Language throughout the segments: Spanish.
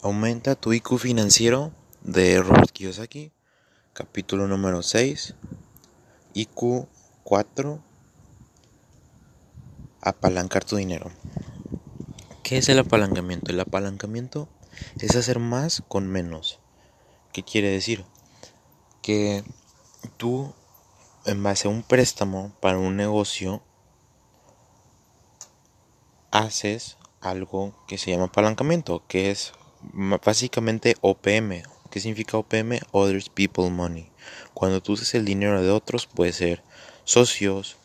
Aumenta tu IQ financiero de Robert Kiyosaki, capítulo número 6, IQ 4, apalancar tu dinero. ¿Qué es el apalancamiento? El apalancamiento es hacer más con menos. ¿Qué quiere decir? Que tú, en base a un préstamo para un negocio, haces algo que se llama apalancamiento, que es básicamente OPM. ¿Qué significa OPM? Others People Money. Cuando tú usas el dinero de otros, puede ser socios,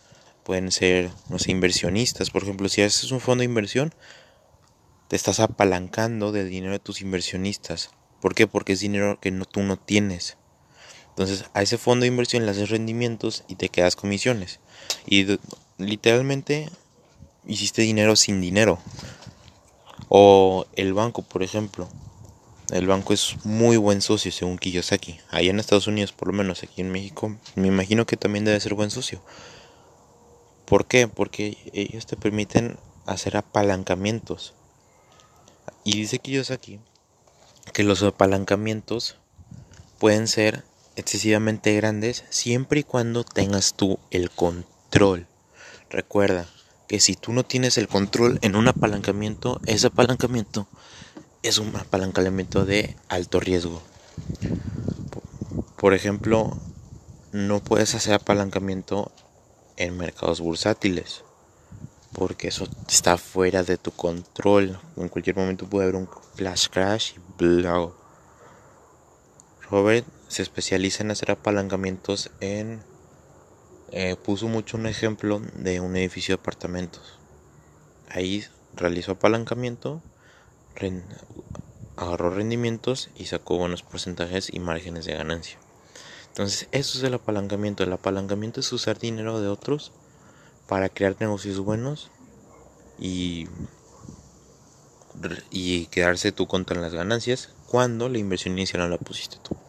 pueden ser, no sé, inversionistas. Por ejemplo, si haces un fondo de inversión, te estás apalancando del dinero de tus inversionistas. ¿Por qué? Porque es dinero que no, tú no tienes. Entonces, a ese fondo de inversión le haces rendimientos y te quedas comisiones. Y literalmente hiciste dinero sin dinero. O el banco, por ejemplo. El banco es muy buen socio según Kiyosaki. Allá en Estados Unidos, por lo menos aquí en México, me imagino que también debe ser buen socio. ¿Por qué? Porque ellos te permiten hacer apalancamientos. Y dice Kiyosaki que los apalancamientos pueden ser excesivamente grandes siempre y cuando tengas tú el control. Recuerda, que si tú no tienes el control en un apalancamiento, ese apalancamiento es un apalancamiento de alto riesgo. Por ejemplo, no puedes hacer apalancamiento en mercados bursátiles porque eso está fuera de tu control. En cualquier momento puede haber un flash crash y bla. Robert se especializa en hacer apalancamientos en eh, puso mucho un ejemplo de un edificio de apartamentos. Ahí realizó apalancamiento, agarró rendimientos y sacó buenos porcentajes y márgenes de ganancia. Entonces, eso es el apalancamiento. El apalancamiento es usar dinero de otros para crear negocios buenos y, y quedarse tú contra las ganancias cuando la inversión inicial la pusiste tú.